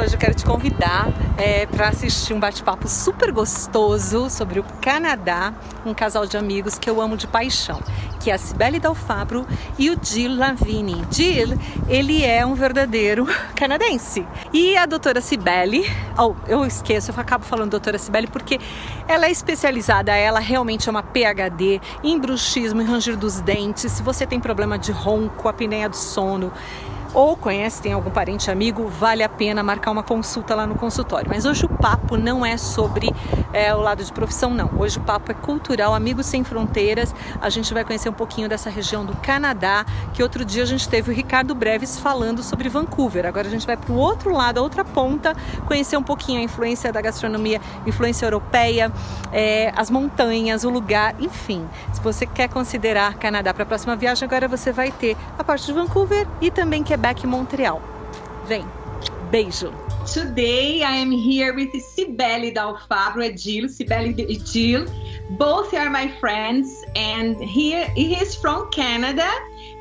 hoje eu quero te convidar é, para assistir um bate-papo super gostoso sobre o Canadá, um casal de amigos que eu amo de paixão, que é a Cibele Dalfabro e o Jill Lavini. Jill, ele é um verdadeiro canadense. E a doutora Cibele, oh, eu esqueço, eu acabo falando doutora Cibele porque ela é especializada, ela realmente é uma PhD em bruxismo, em ranger dos dentes. Se você tem problema de ronco, apneia do sono, ou conhece, tem algum parente amigo, vale a pena marcar uma consulta lá no consultório. Mas hoje o papo não é sobre é, o lado de profissão, não. Hoje o papo é cultural, Amigos Sem Fronteiras. A gente vai conhecer um pouquinho dessa região do Canadá, que outro dia a gente teve o Ricardo Breves falando sobre Vancouver. Agora a gente vai para o outro lado, a outra ponta, conhecer um pouquinho a influência da gastronomia, influência europeia, é, as montanhas, o lugar, enfim. Se você quer considerar Canadá para a próxima viagem, agora você vai ter a parte de Vancouver e também quer Quebec, Montreal. Vem, beijo! Today I am here with Cibele Dalfabro and Gilles. And Gilles. Both are my friends, and he, he is from Canada,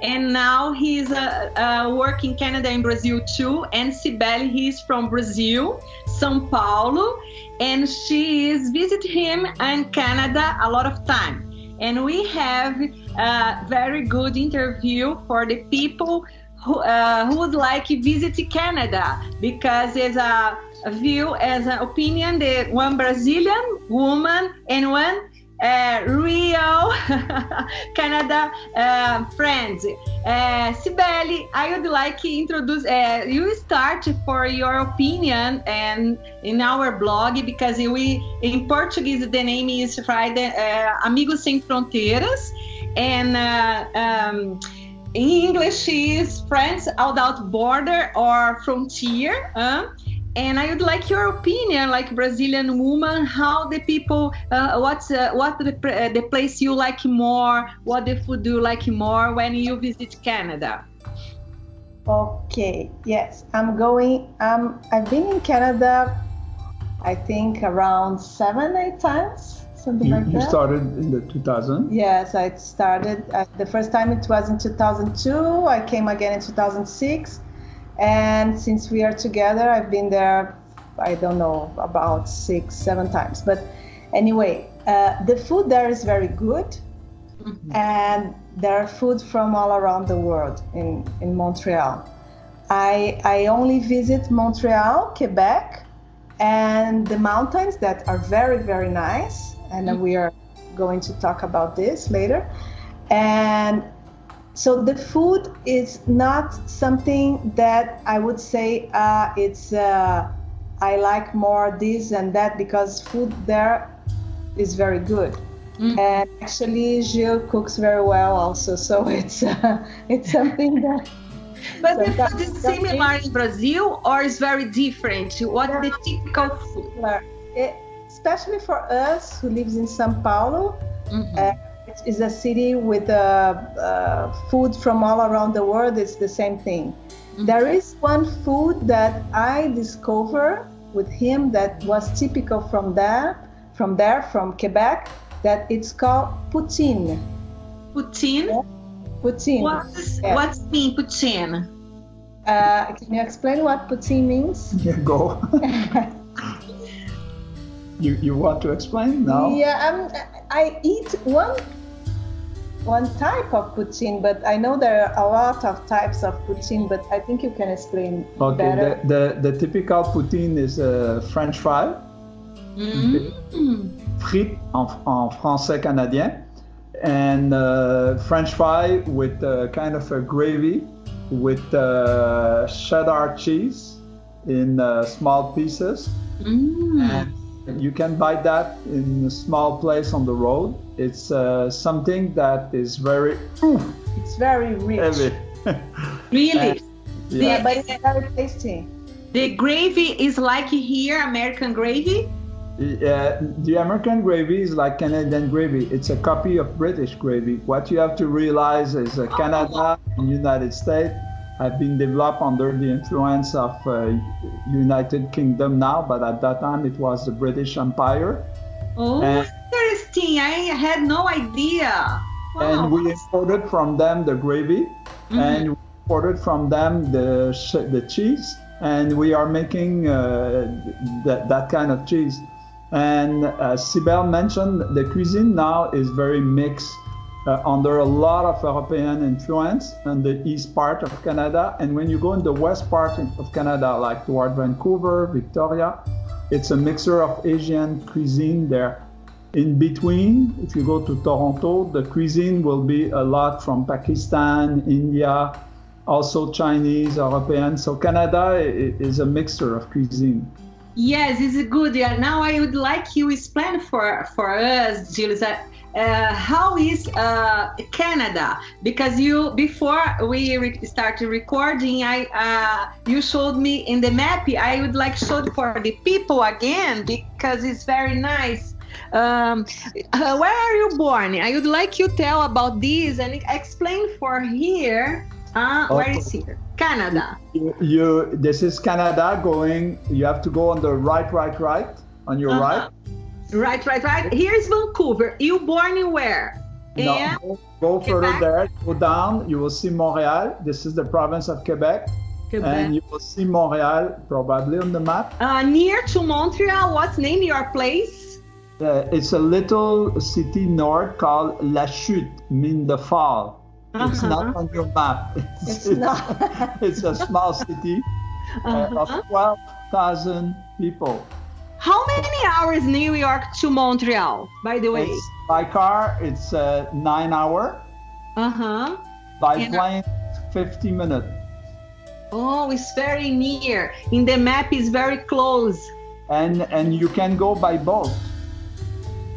and now he's uh, uh, working Canada and Brazil too. And Cibele, is from Brazil, São Paulo, and she is visit him in Canada a lot of time. And we have a very good interview for the people who, uh, who would like to visit Canada because it's a, view as an opinion that one Brazilian woman and one uh, real Canada uh, friend. Uh, Sibeli, I would like to introduce uh, you start for your opinion and in our blog because we in Portuguese the name is Friday uh, Amigos Sem Fronteiras and uh, um, in English is Friends Without Border or Frontier. And I would like your opinion, like Brazilian woman, how the people, uh, what's uh, what the, uh, the place you like more, what the food do you like more when you visit Canada. Okay, yes, I'm going. Um, I've been in Canada, I think around seven, eight times something you, like you that. You started in the 2000? Yes, I started. Uh, the first time it was in 2002. I came again in 2006. And since we are together, I've been there, I don't know, about six, seven times. But anyway, uh, the food there is very good. Mm-hmm. And there are food from all around the world in, in Montreal. I, I only visit Montreal, Quebec, and the mountains that are very, very nice and mm-hmm. we are going to talk about this later. And so the food is not something that I would say uh, it's uh, I like more this and that because food there is very good. Mm. And actually, Gilles cooks very well also, so it's uh, it's something that. But so the food is similar in Brazil or is very different? What the typical food? It, especially for us who lives in São Paulo. Mm-hmm. Uh, it's a city with uh, uh, food from all around the world. It's the same thing. Mm-hmm. There is one food that I discovered with him that was typical from there, from there, from Quebec. That it's called poutine. Poutine. Yeah. Poutine. What is yeah. what's mean poutine? Uh, can you explain what poutine means? Yeah, go. You, you want to explain now? Yeah, um, I eat one one type of poutine, but I know there are a lot of types of poutine, but I think you can explain okay, better. The, the, the typical poutine is a French fry. Mm. Frites en, en français canadien. And uh, French fry with uh, kind of a gravy with uh, cheddar cheese in uh, small pieces. Mm. And you can buy that in a small place on the road. It's uh, something that is very. it's very rich. Heavy. really? yeah. yeah, but it's very tasty. The gravy is like here, American gravy. Yeah, the American gravy is like Canadian gravy. It's a copy of British gravy. What you have to realize is uh, Canada and United States have been developed under the influence of uh, United Kingdom now, but at that time it was the British Empire. Oh, and, interesting! I had no idea. Wow. And we imported from them the gravy, mm-hmm. and imported from them the the cheese, and we are making uh, that that kind of cheese. And as Sibel mentioned, the cuisine now is very mixed. Uh, under a lot of European influence in the east part of Canada. And when you go in the west part of Canada, like toward Vancouver, Victoria, it's a mixture of Asian cuisine there. In between, if you go to Toronto, the cuisine will be a lot from Pakistan, India, also Chinese, European. So Canada is a mixture of cuisine. Yes, it's good. Now I would like you explain for for us, Jules, uh, how is uh, Canada? Because you before we re- started recording, I uh, you showed me in the map. I would like show for the people again because it's very nice. Um, uh, where are you born? I would like you tell about this and explain for here. Uh. Where is here? Canada. You, you, this is Canada going. You have to go on the right, right, right on your uh-huh. right. Right, right, right. Here's Vancouver. You born in where? No, go, go further there. Go down. You will see Montreal. This is the province of Quebec. Quebec. And you will see Montreal probably on the map. Uh, near to Montreal, what's name your place? Uh, it's a little city north called Lachute, mean the fall. Uh-huh. It's not on your map. It's, it's not. it's a small city uh-huh. uh, of 12,000 people. How many hours New York to Montreal, by the way? It's, by car, it's uh, nine hour. Uh huh. By and plane, 50 minutes. Oh, it's very near. In the map, it's very close. And and you can go by boat.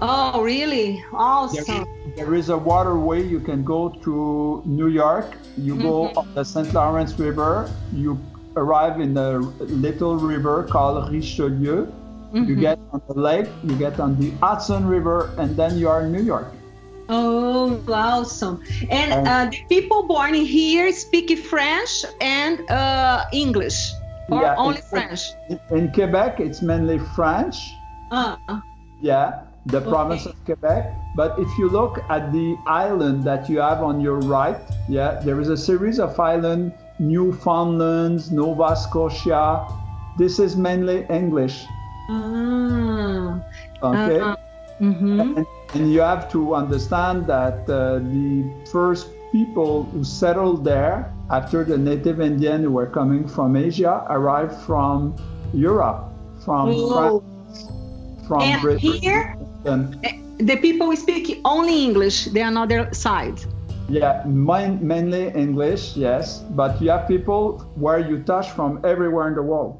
Oh, really? Awesome. There is, a waterway you can go to New York. You mm-hmm. go on the St. Lawrence River. You arrive in a little river called Richelieu. Mm-hmm. You get on the lake, you get on the Hudson River, and then you are in New York. Oh, awesome. And, and uh, the people born here speak French and uh, English, or yeah, only French? In Quebec, it's mainly French. Uh. Yeah the okay. province of Quebec. But if you look at the island that you have on your right, yeah, there is a series of islands, Newfoundland, Nova Scotia. This is mainly English. Ah. Okay. Uh-huh. Mm-hmm. And, and, you have to understand that uh, the first people who settled there after the native Indian who were coming from Asia arrived from Europe, from. France, from and Britain. Here, the people speak only English, the another side. Yeah, mainly English, yes. But you have people where you touch from everywhere in the world.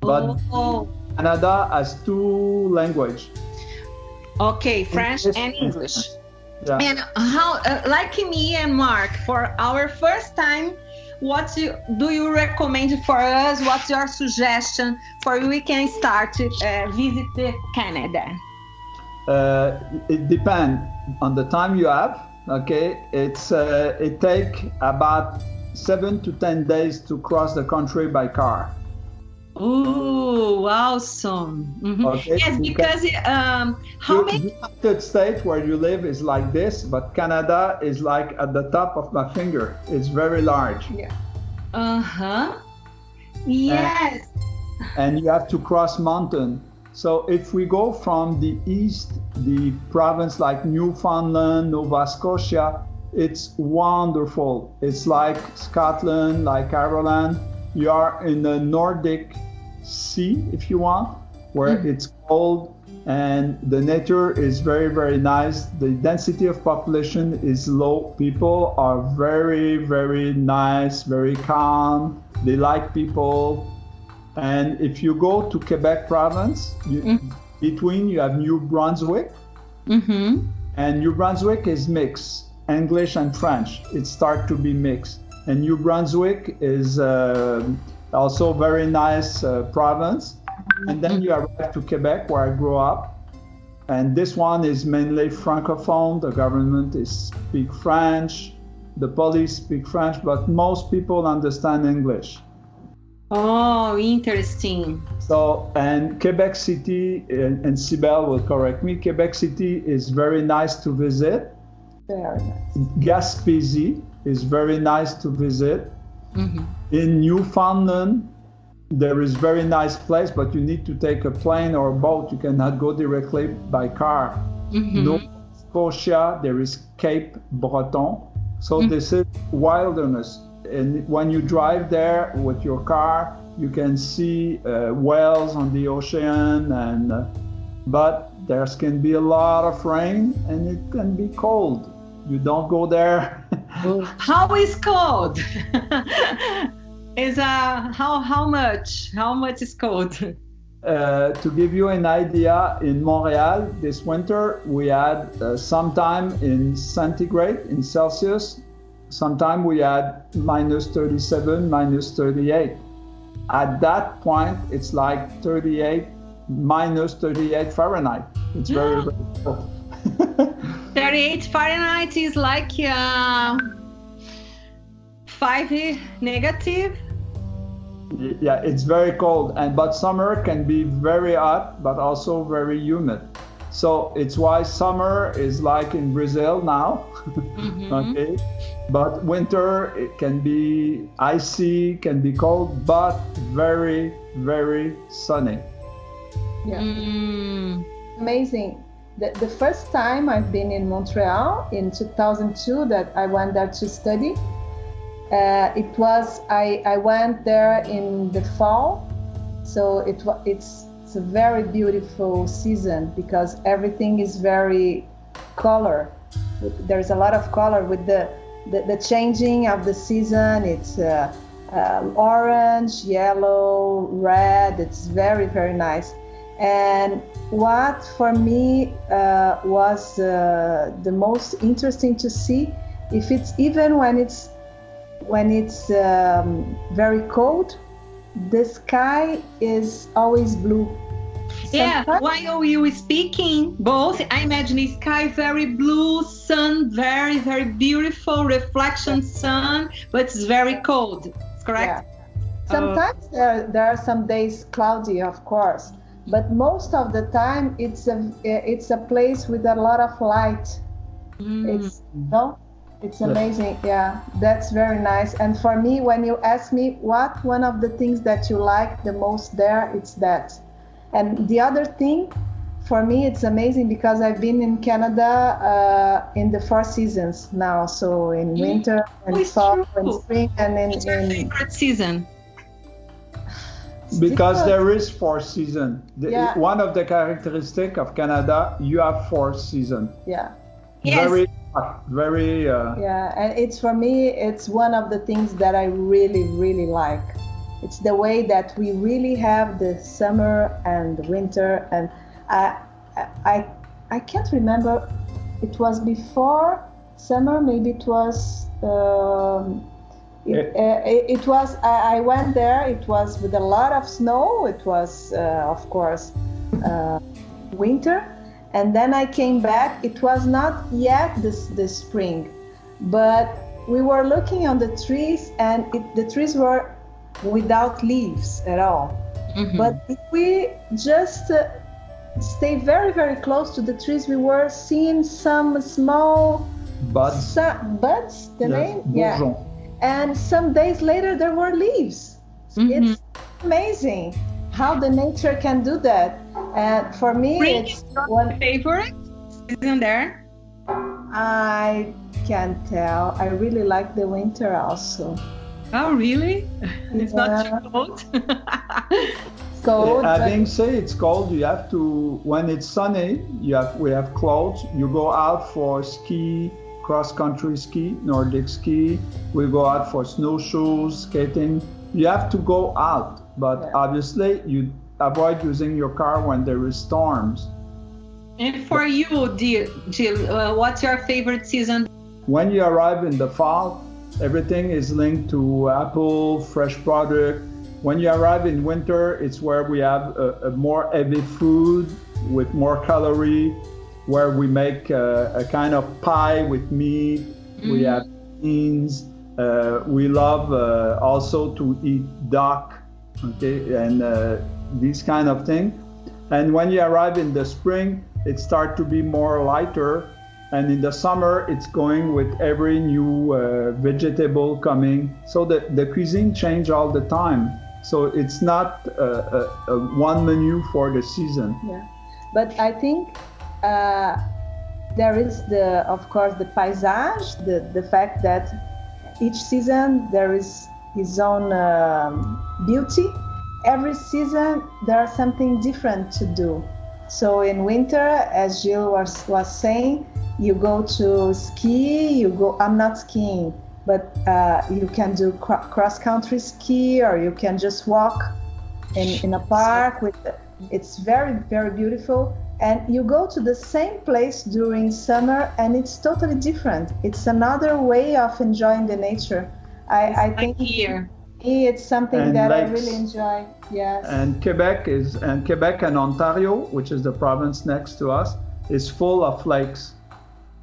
But oh. Canada has two language. Okay, French English. and English. Yeah. And how, uh, like me and Mark, for our first time, what do you recommend for us? What's your suggestion for we can start uh, visit Canada? Uh, it depends on the time you have. Okay, it's uh, it take about seven to ten days to cross the country by car. Oh, awesome! Mm-hmm. Okay. Yes, because um, how you, many? United States where you live is like this, but Canada is like at the top of my finger. It's very large. Yeah. Uh huh. Yes. And, and you have to cross mountain. So if we go from the east, the province like Newfoundland, Nova Scotia, it's wonderful. It's like Scotland, like Ireland. You are in the Nordic Sea, if you want, where mm-hmm. it's cold and the nature is very, very nice. The density of population is low. People are very, very nice, very calm. They like people and if you go to Quebec province, you, mm-hmm. between you have New Brunswick, mm-hmm. and New Brunswick is mixed, English and French. It starts to be mixed. And New Brunswick is uh, also very nice uh, province. And then you arrive to Quebec, where I grew up. And this one is mainly francophone. The government is speak French. The police speak French, but most people understand English. Oh, interesting. So, and Quebec City, and, and Sibel will correct me, Quebec City is very nice to visit. Very nice. Gaspésie is very nice to visit. Mhm. In Newfoundland, there is very nice place, but you need to take a plane or a boat. You cannot go directly by car. Mhm. Nova Scotia, there is Cape Breton. So Mm. this is wilderness. And when you drive there with your car, you can see uh, whales on the ocean, and uh, but there can be a lot of rain and it can be cold. You don't go there. How is cold? is uh how how much? How much is cold? Uh, to give you an idea, in Montreal this winter we had uh, sometime in centigrade, in Celsius, sometime we had minus 37, minus 38. At that point, it's like 38, minus 38 Fahrenheit. It's very, very cold. 38 Fahrenheit is like uh, 5 negative. yeah, it's very cold, and but summer can be very hot, but also very humid. So it's why summer is like in Brazil now. okay, but winter it can be icy, can be cold, but very very sunny. Yeah. Mm. amazing. The, the first time I've been in Montreal in 2002 that I went there to study, uh, it was I, I went there in the fall, so it wa- it's it's a very beautiful season because everything is very color. There's a lot of color with the the, the changing of the season. It's uh, um, orange, yellow, red. It's very very nice. And what for me uh, was uh, the most interesting to see, if it's even when it's when it's um, very cold, the sky is always blue. Yeah, Sometimes- while you were speaking, both I imagine sky very blue, sun very very beautiful, reflection sun, but it's very cold. Correct? Yeah. Sometimes there, there are some days cloudy, of course, but most of the time it's a it's a place with a lot of light. Mm. It's no, it's amazing. Yeah, that's very nice. And for me, when you ask me what one of the things that you like the most there, it's that. And the other thing, for me, it's amazing because I've been in Canada uh, in the four seasons now. So in winter and Oh, it's fall true. and spring and in, What's your in favorite season? Because there is four season. The- Yeah. One of the characteristic of Canada, you have four season. yeah. Yes. Very hot, very. Uh, Yeah, and it's for me, it's one of the things that I really, really like. It's the way that we really have the summer and the winter, and I, I, I can't remember. It was before summer, maybe it was. Um, it, uh, it, was. I, I went there. It was with a lot of snow. It was, uh, of course, uh, winter and then I came back. It was not yet this the spring, but we were looking on the trees, and it, the trees were without leaves at all. Mhm. But if we just uh, stay very, very close to the trees, we were seeing some small buds. su- buds. The yes, name, yeah. And some days later, there were leaves. Mhm. It's amazing how the nature can do that. And for me, Spring it's one. favorite season there. I can't tell. I really like the winter also. Oh, really? It's not Yeah. too cold. Cold, but Having said it's cold, you have to when it's sunny. You have we have clothes. You go out for ski, cross country ski, Nordic ski. We go out for snowshoes, skating. You have to go out, but Yeah. obviously you avoid using your car when there is storms. and for you, dear Gilles, uh, what's your favorite season? When you arrive in the fall, everything is linked to apple, fresh product. When you arrive in winter, it's where we have a, a more heavy food with more calorie, where we make a, a kind of pie with meat. We have beans. Uh, we love uh, also to eat duck, okay, and uh, these kind of thing. And when you arrive in the spring, it starts to be more lighter and in the summer it's going with every new uh, vegetable coming. So the, the cuisine change all the time. So it's not a, a, a one menu for the season. Yeah. But i think uh, there is the of course the paysage the, the fact that each season there is his own um, beauty. Every season there is something different to do. So in winter as Gilles was, was saying you go to ski you go i'm not skiing but uh, you can do cr- cross country ski or you can just walk in, in a park with it's very very beautiful. And you go to the same place during summer and it's totally different. It's another way of enjoying the nature. I, I think here. it's something And that i really enjoy yes. and quebec is and quebec and ontario which is the province next to us is full of lakes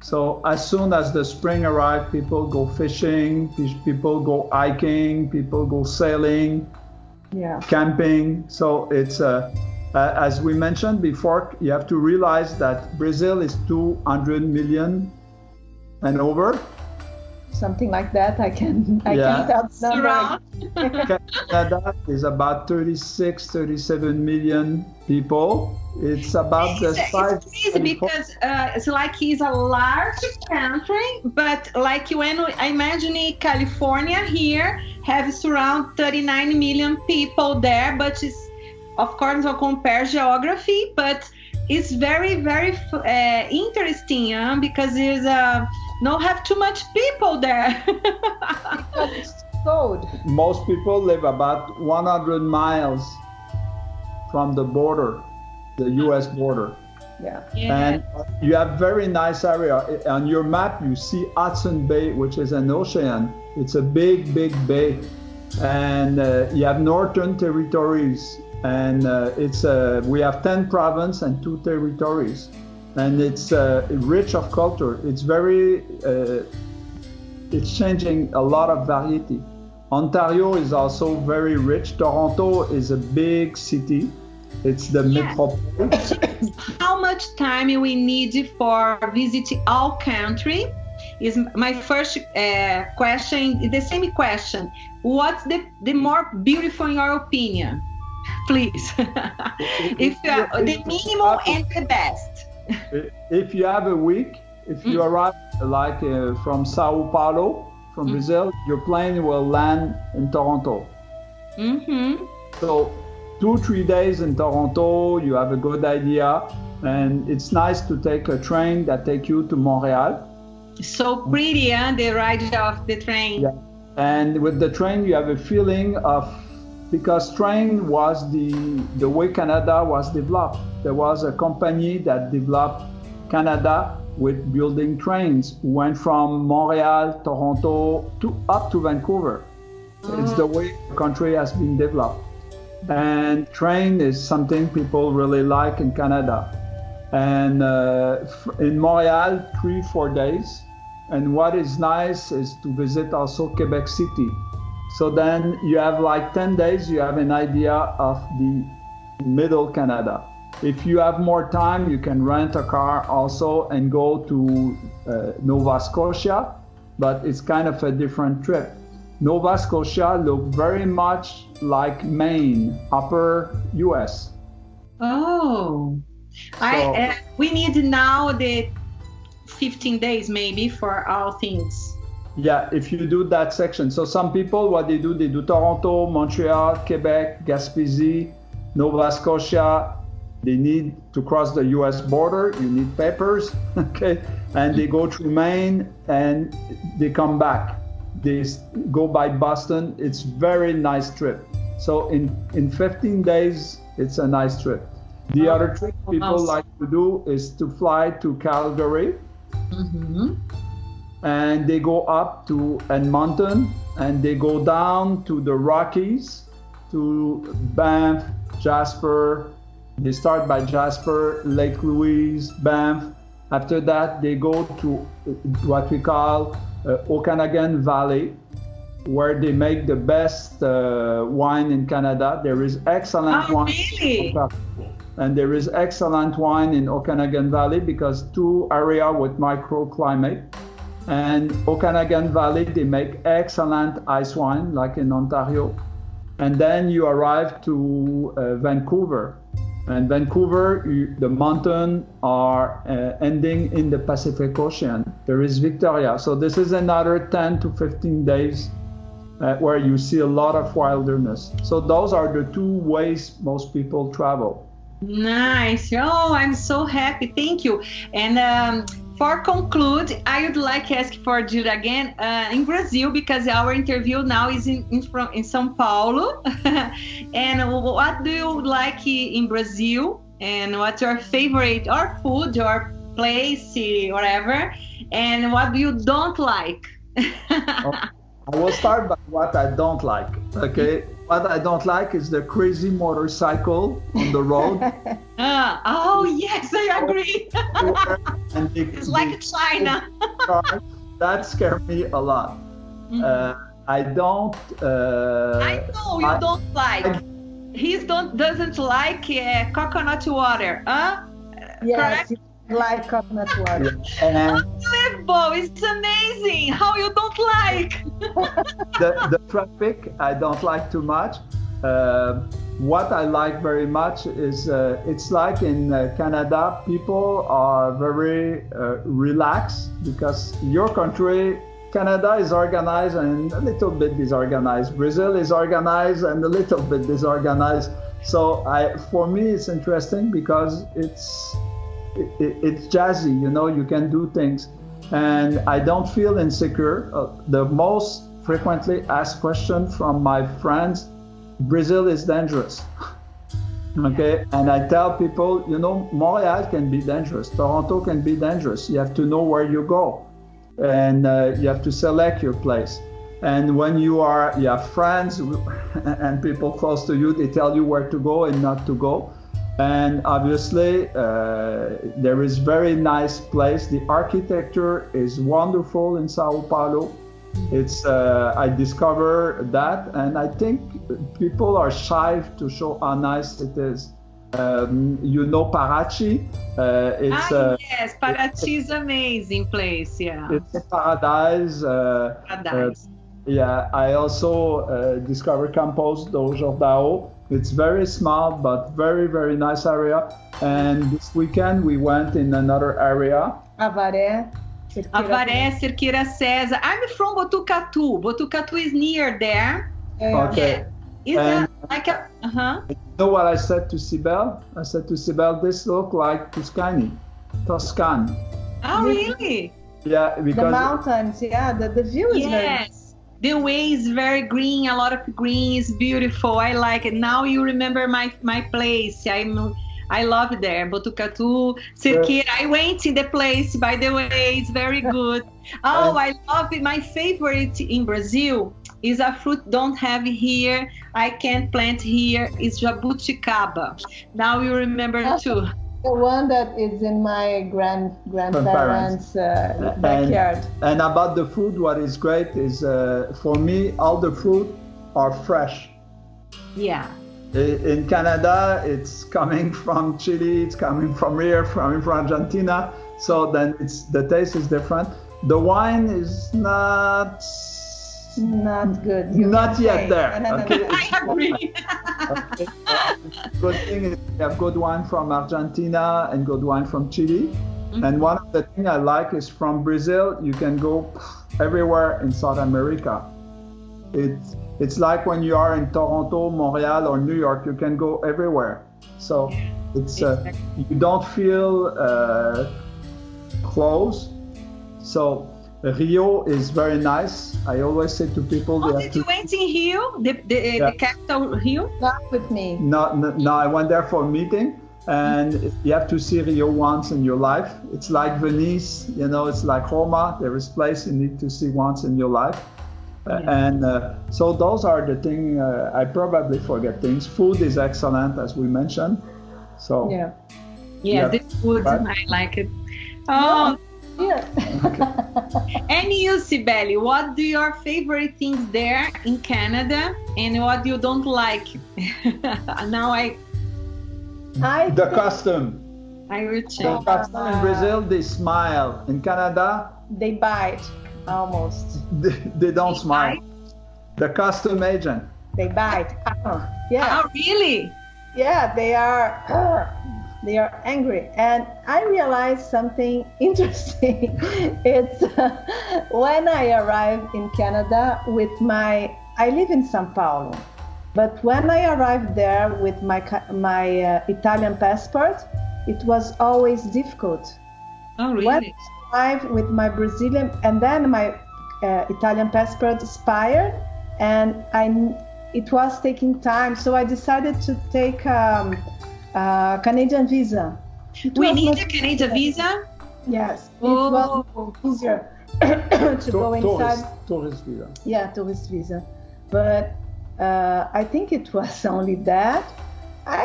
so as soon as the spring arrives people go fishing people go hiking people go sailing yeah camping. So it's uh, uh, as we mentioned before, you have to realize that Brazil is 200 million and over. Something like that i can i Yeah. can't tell the number Canada is about 36, 37 million people. It's about the It's, size. it's crazy because uh, it's like it's a large country, but like when we- I imagine California here has around 39 million people there, but it's of course we'll compare geography, but it's very very uh, interesting uh, because there's uh, no have too much people there. because it's cold Most people live about 100 miles from the border, the U.S. border. yeah And you have very nice area. On your map, you see Hudson Bay, which is an ocean. It's a big, big bay. And uh, you have northern territories. And uh, it's uh, we have 10 provinces and two territories. And it's uh, rich of culture. It's very, uh, it's changing a lot of variety. Ontario is also very rich. Toronto is a big city. It's the Yeah. metropolis. how much time we need for visit all country is my first uh, question the same question what's the, the more beautiful in your opinion please if you are the minimum and the best if you have a week, if you Mm. arrive like uh, from Sao Paulo, from Mm. Brazil, your plane will land in Toronto. hmm So two, three days in Toronto, you have a good idea. And it's nice to take a train that take you to Montreal. so pretty huh? the ride of the train Yeah. And with the train, you have a feeling of because train was the the way Canada was developed. There was a company that developed Canada with building trains. Went from Montreal, Toronto to up to Vancouver. It's the way the country has been developed. And train is something people really like in Canada. And uh, in Montreal, three, four days. And what is nice is to visit also Quebec City. So then you have like 10 days, you have an idea of the middle Canada. If you have more time, you can rent a car also and go to uh, Nova Scotia, but it's kind of a different trip. Nova Scotia look very much like Maine, upper US. oh I, uh, we need now the 15 days maybe for all things Yeah, if you do that section. So some people, what they do, they do Toronto, Montreal, Quebec, Gaspésie, Nova Scotia. They need to cross the U.S. border. You need papers, okay? And they go through Maine and they come back. They go by Boston. It's very nice trip. So in in 15 days, it's a nice trip. The other trip people like to do is to fly to Calgary hmm and they go up to Edmonton and they go down to the Rockies to Banff, Jasper. They start by Jasper, Lake Louise, Banff. After that, they go to what we call uh, Okanagan Valley, where they make the best uh, wine in Canada. There is excellent Oh, wine. really? and there is excellent wine in Okanagan Valley because two area with microclimate. And Okanagan Valley, they make excellent ice wine, like in Ontario. And then you arrive to uh, Vancouver. And Vancouver, you, the mountains are uh, ending in the Pacific Ocean. There is Victoria. So this is another 10 to 15 days uh, where you see a lot of wilderness. So those are the two ways most people travel. Nice. Oh, I'm so happy. Thank you. And um, for conclude, I would like to ask for Julia again uh, in Brazil because our interview now is in in, from, in São Paulo. and what do you like in Brazil? And what's your favorite or food or place, whatever? And what do you don't like? I will start by what I don't like. Okay, what I don't like is the crazy motorcycle on the road. uh, oh yes, I agree. and the, it's like China. that scares me a lot. Mm-hmm. Uh, I don't. Uh, I know you I, don't like. I, he don't doesn't like uh, coconut water, huh? Yes, Correct? Like coconut water. And Unbelievable! It's amazing. How you don't like? the, the traffic I don't like too much. Uh, what I like very much is uh, it's like in uh, Canada, people are very uh, relaxed because your country, Canada, is organized and a little bit disorganized. Brazil is organized and a little bit disorganized. So I, for me, it's interesting because it's it, it's jazzy. You know, you can do things, and I don't feel insecure. Uh, the most frequently asked question from my friends Brazil is dangerous. okay, and I tell people, you know, Montreal can be dangerous, Toronto can be dangerous. You have to know where you go, and uh, you have to select your place. And when you are, you have friends and people close to you, they tell you where to go and not to go. And obviously, uh, there is very nice place. The architecture is wonderful in Sao Paulo it's uh, I discover that, and I think people are shy to show how nice it is. Um, you know Paraty. Uh, it's ah, uh, yes, Paraty is amazing place. Yeah, it's a paradise. Uh, paradise. Uh, yeah, I also uh, discovered Campos do Jordão. It's very small but very very nice area. And this weekend we went in another area. Avaré. Avaré, Cerqueira César. I'm from Botucatu. Botucatu is near there. Okay. Is that like a, uh-huh. You know what I said to Sibel? I said to Sibel, this look like Tuscany, Toscan. Oh, really? Yeah, because the mountains. Yeah, the, the view is yes. Very... The way is very green. A lot of green is beautiful. I like it. Now you remember my my place. I'm I love there. Botucatu, Cerqueira. I went in the place, by the way. It's very good. Oh, I love it. My favorite in Brazil is a fruit don't have here. I can't plant here. Is jabuticaba. Now you remember too. The one that is in my grand grandparents' uh, backyard. And, and, about the food, what is great is uh, for me, all the fruit are fresh. Yeah. In Canada, it's coming from Chile, it's coming from here, coming from Argentina. So then it's the taste is different. The wine is not not good. not yet there. No, no, okay. no, I agree. okay. Good thing is we have good wine from Argentina and good wine from Chile. Mm-hmm. And one of the things I like is from Brazil, you can go everywhere in South America. It's it's like when you are in Toronto, Montreal, or New York, you can go everywhere. So it's uh, you don't feel uh, close. So Rio is very nice. I always say to people. Oh, did you went in Rio, the, the, yeah. the capital Rio? Not with me. No, no, no, I went there for a meeting, and you have to see Rio once in your life. It's like Venice, you know. It's like Roma. There is place you need to see once in your life. Yeah. And uh, so those are the things uh, I probably forget things. Food is excellent, as we mentioned. So yeah, yeah, this food right? I like it. Oh. Yeah. and you, Cibele, what do your favorite things there in Canada, and what you don't like? now I I The think custom. I will The check. custom in Brazil, they smile. In Canada, they bite almost. they, they don't They smile. The custom agent. They bite. Uh-huh. Yeah. Oh, really? yeah they are they are angry and i realized something interesting it's uh, when i arrived in canada with my i live in sao paulo but when i arrived there with my my uh, italian passport it was always difficult Oh, really? when? I arrived with my brazilian and then my uh, italian passport expired and i it was taking time so i decided to take um, a canadian visa It We need a Canadian visa? yes it Oh. was easier to go inside Tourist, tourist visa. yeah tourist visa but uh, i think it was only that i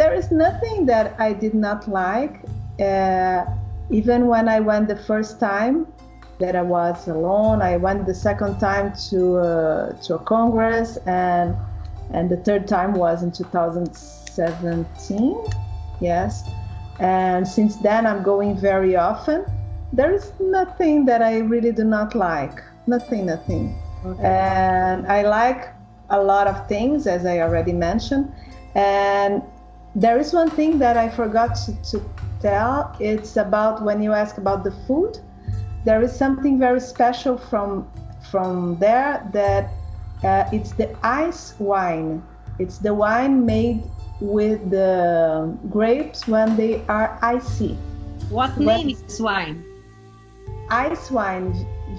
there is nothing that i did not like uh, even when i went the first time that i was alone i went the second time to uh, to a congress and and the third time was in 2017 yes and since then i'm going very often there is nothing that i really do not like nothing nothing and I like a lot of things, as I already mentioned. And there is one thing that I forgot to, to tell. It's about when you ask about the food. There is something very special from from there that uh, it's the ice wine. It's the wine made with the grapes when they are icy. What What- name is wine? Ice wine,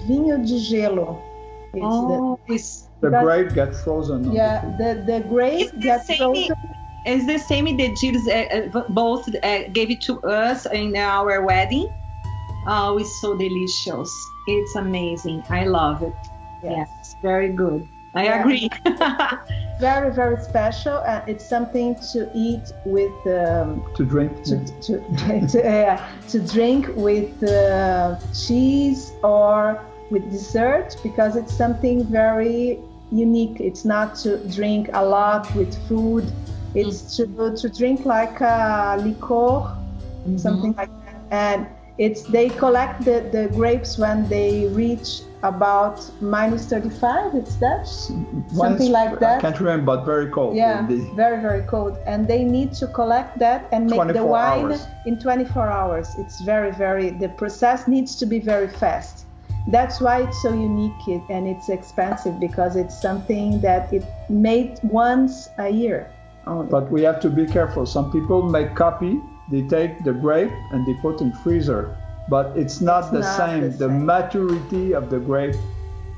vinho de gelo. It's the, Oh, it's, The grape gets frozen. Yeah, the, the grape It's the gets same- frozen. it's the same that Gilles uh, uh, both uh, gave it to us in our wedding. Oh, it's so delicious. It's amazing. I love it. Yes. Yes, very good. I Yeah. agree. Very, very special. And it's something to eat with, um, To drink. to, to, to, uh, to drink with uh, cheese or with dessert because it's something very unique. It's not to drink a lot with food. It's to, to drink like a liqueur something like that. And it's they collect the, the grapes when they reach about minus 35. It's mm-hmm. that something like I that. can't remember, but very cold. Yeah, indeed. very very cold, and they need to collect that and make the wine hours. in 24 hours. It's very very. The process needs to be very fast. That's why it's so unique and it's expensive because it's something that it made once a year only. But we have to be careful. Some people make copy. They take the grape and they put in freezer, but it's not It's the not same. the The maturity of the grape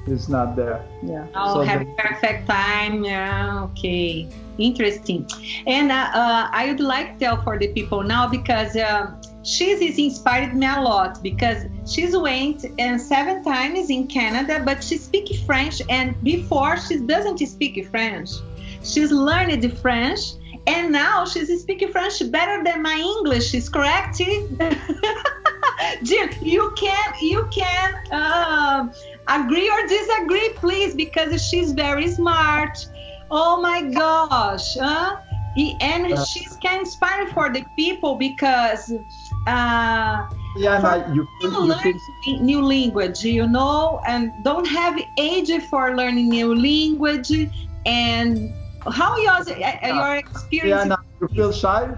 is not there. yeah. I'll So have the- perfect time. Yeah, okay. Interesting. And uh, uh, I would like to tell for the people now because um she's is inspired me a lot because she's went and seven times in Canada, but she speaks French. And before she doesn't speak French, she's learned the French. And now she's speaking French better than my English. Is correct? Gilles, you can you can um agree or disagree, please, because she's very smart. Oh my gosh, huh? And Uh, she's can inspire for the people because uh, Yeah, no, you you feel, you feel learn new language, you know, and don't have age for learning new language. And how yours, uh, your experience? no, you feel shy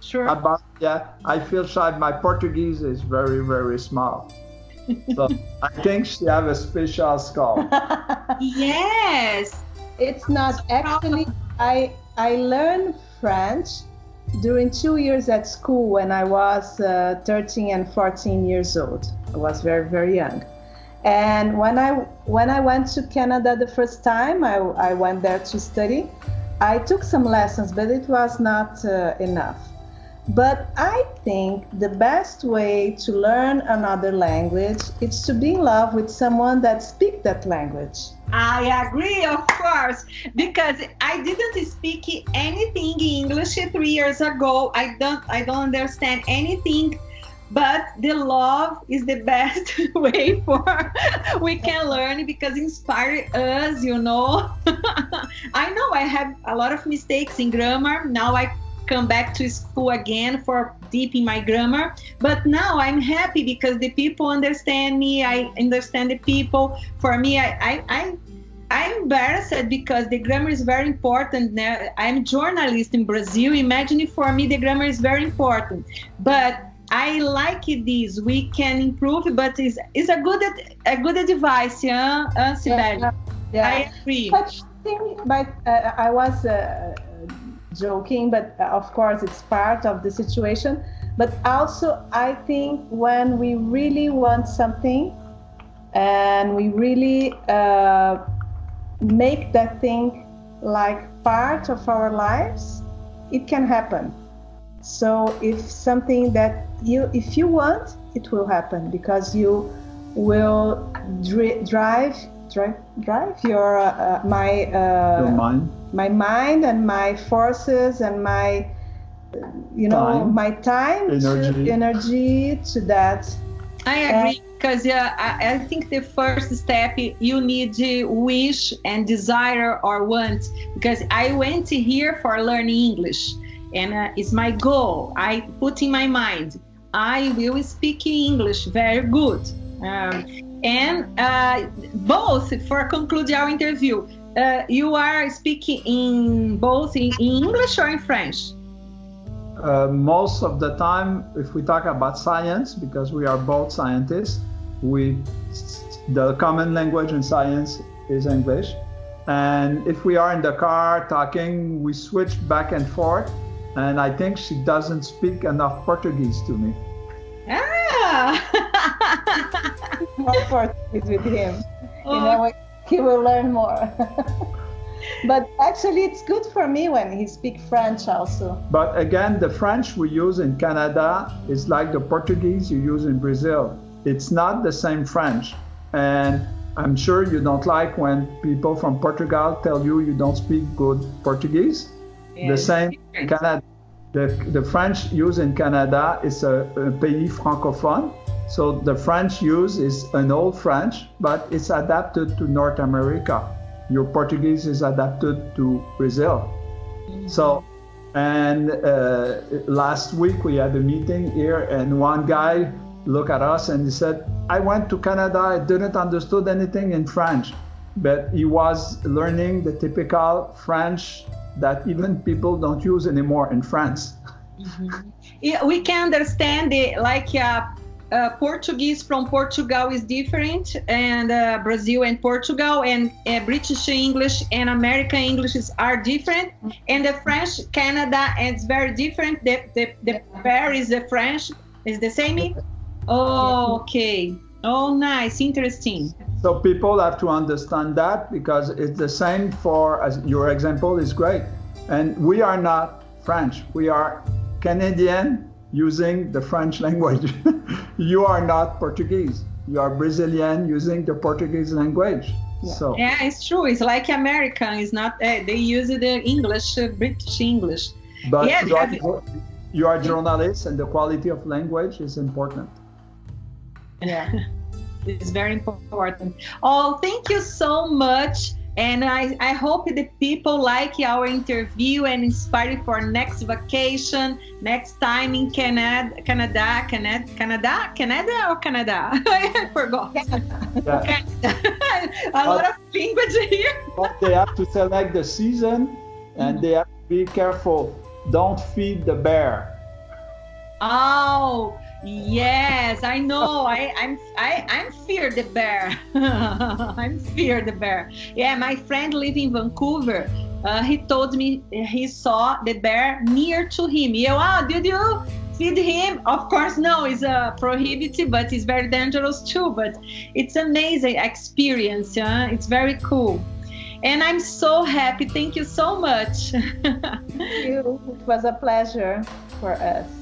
sure. about yeah. I feel shy. My Portuguese is very very small, so I think she have a special skull. yes. It's not actually. I I learned French during two years at school when I was uh, 13 and 14 years old. I was very very young, and when I when I went to Canada the first time, I I went there to study. I took some lessons, but it was not uh, enough. But I think the best way to learn another language is to be in love with someone that speaks that language. I agree, of course, because I didn't speak anything English three years ago. I don't, I don't understand anything, but the love is the best way for we can learn because inspire us, you know. I know I have a lot of mistakes in grammar. Now I come back to school again for deep in my grammar. But now I'm happy because the people understand me. I understand the people. For me, I, I, I I'm embarrassed because the grammar is very important. I'm journalist in Brazil. Imagine for me the grammar is very important. But I like this. We can improve, but it's, it's a good a good advice, yeah, uh, yeah, yeah. I agree. But, but uh, I was uh, joking, but uh, of course it's part of the situation. But also, I think when we really want something and we really uh, make that thing like part of our lives, it can happen. So if something that you if you want, it will happen because you will dri- drive drive drive your uh, my uh, your mind my mind and my forces and my you know time. my time energy. to energy to that I agree because uh, I, I, think the first step you need to wish and desire or want because I went here for learning English and uh, it's my goal. I put in my mind I will speak English very good. Um, and uh, both for conclude our interview, uh, you are speaking in both in English or in French? Uh, most of the time, if we talk about science, because we are both scientists, we the common language in science is English. And if we are in the car talking, we switch back and forth. And I think she doesn't speak enough Portuguese to me. Ah! more Portuguese with him. Oh. You know, he will learn more. but actually it's good for me when he speaks french also but again the french we use in canada is like the portuguese you use in brazil it's not the same french and i'm sure you don't like when people from portugal tell you you don't speak good portuguese the same in canada the, the french used in canada is a, a pays francophone so the french use is an old french but it's adapted to north america your Portuguese is adapted to Brazil. Mm-hmm. So, and uh, last week we had a meeting here, and one guy looked at us and he said, "I went to Canada. I didn't understood anything in French, but he was learning the typical French that even people don't use anymore in France." Mm-hmm. Yeah, we can understand it like. Uh, uh, Portuguese from Portugal is different, and uh, Brazil and Portugal, and uh, British English and American English are different, and the French Canada it's very different. The the, the Paris the French is the same. Oh, okay. Oh, nice, interesting. So people have to understand that because it's the same for as your example is great, and we are not French. We are Canadian using the French language. you are not Portuguese. You are Brazilian using the Portuguese language. Yeah. So yeah, it's true. It's like American. It's not. Uh, they use the English, uh, British English. But yeah, you, are, you are journalists, and the quality of language is important. Yeah, it's very important. Oh, thank you so much. And I, I hope the people like our interview and inspired for next vacation, next time in Canada, Canada, Canada, Canada, Canada or Canada? I forgot. Yeah. Canada. A lot of language here. but they have to select the season and they have to be careful. Don't feed the bear. Oh, Yes, I know. I, I'm I, I'm fear the bear. I'm fear the bear. Yeah, my friend live in Vancouver. Uh, he told me he saw the bear near to him. Yeah, wow, did you feed him? Of course, no. It's a prohibited, but it's very dangerous too. But it's amazing experience. Yeah? It's very cool. And I'm so happy. Thank you so much. Thank you. It was a pleasure for us.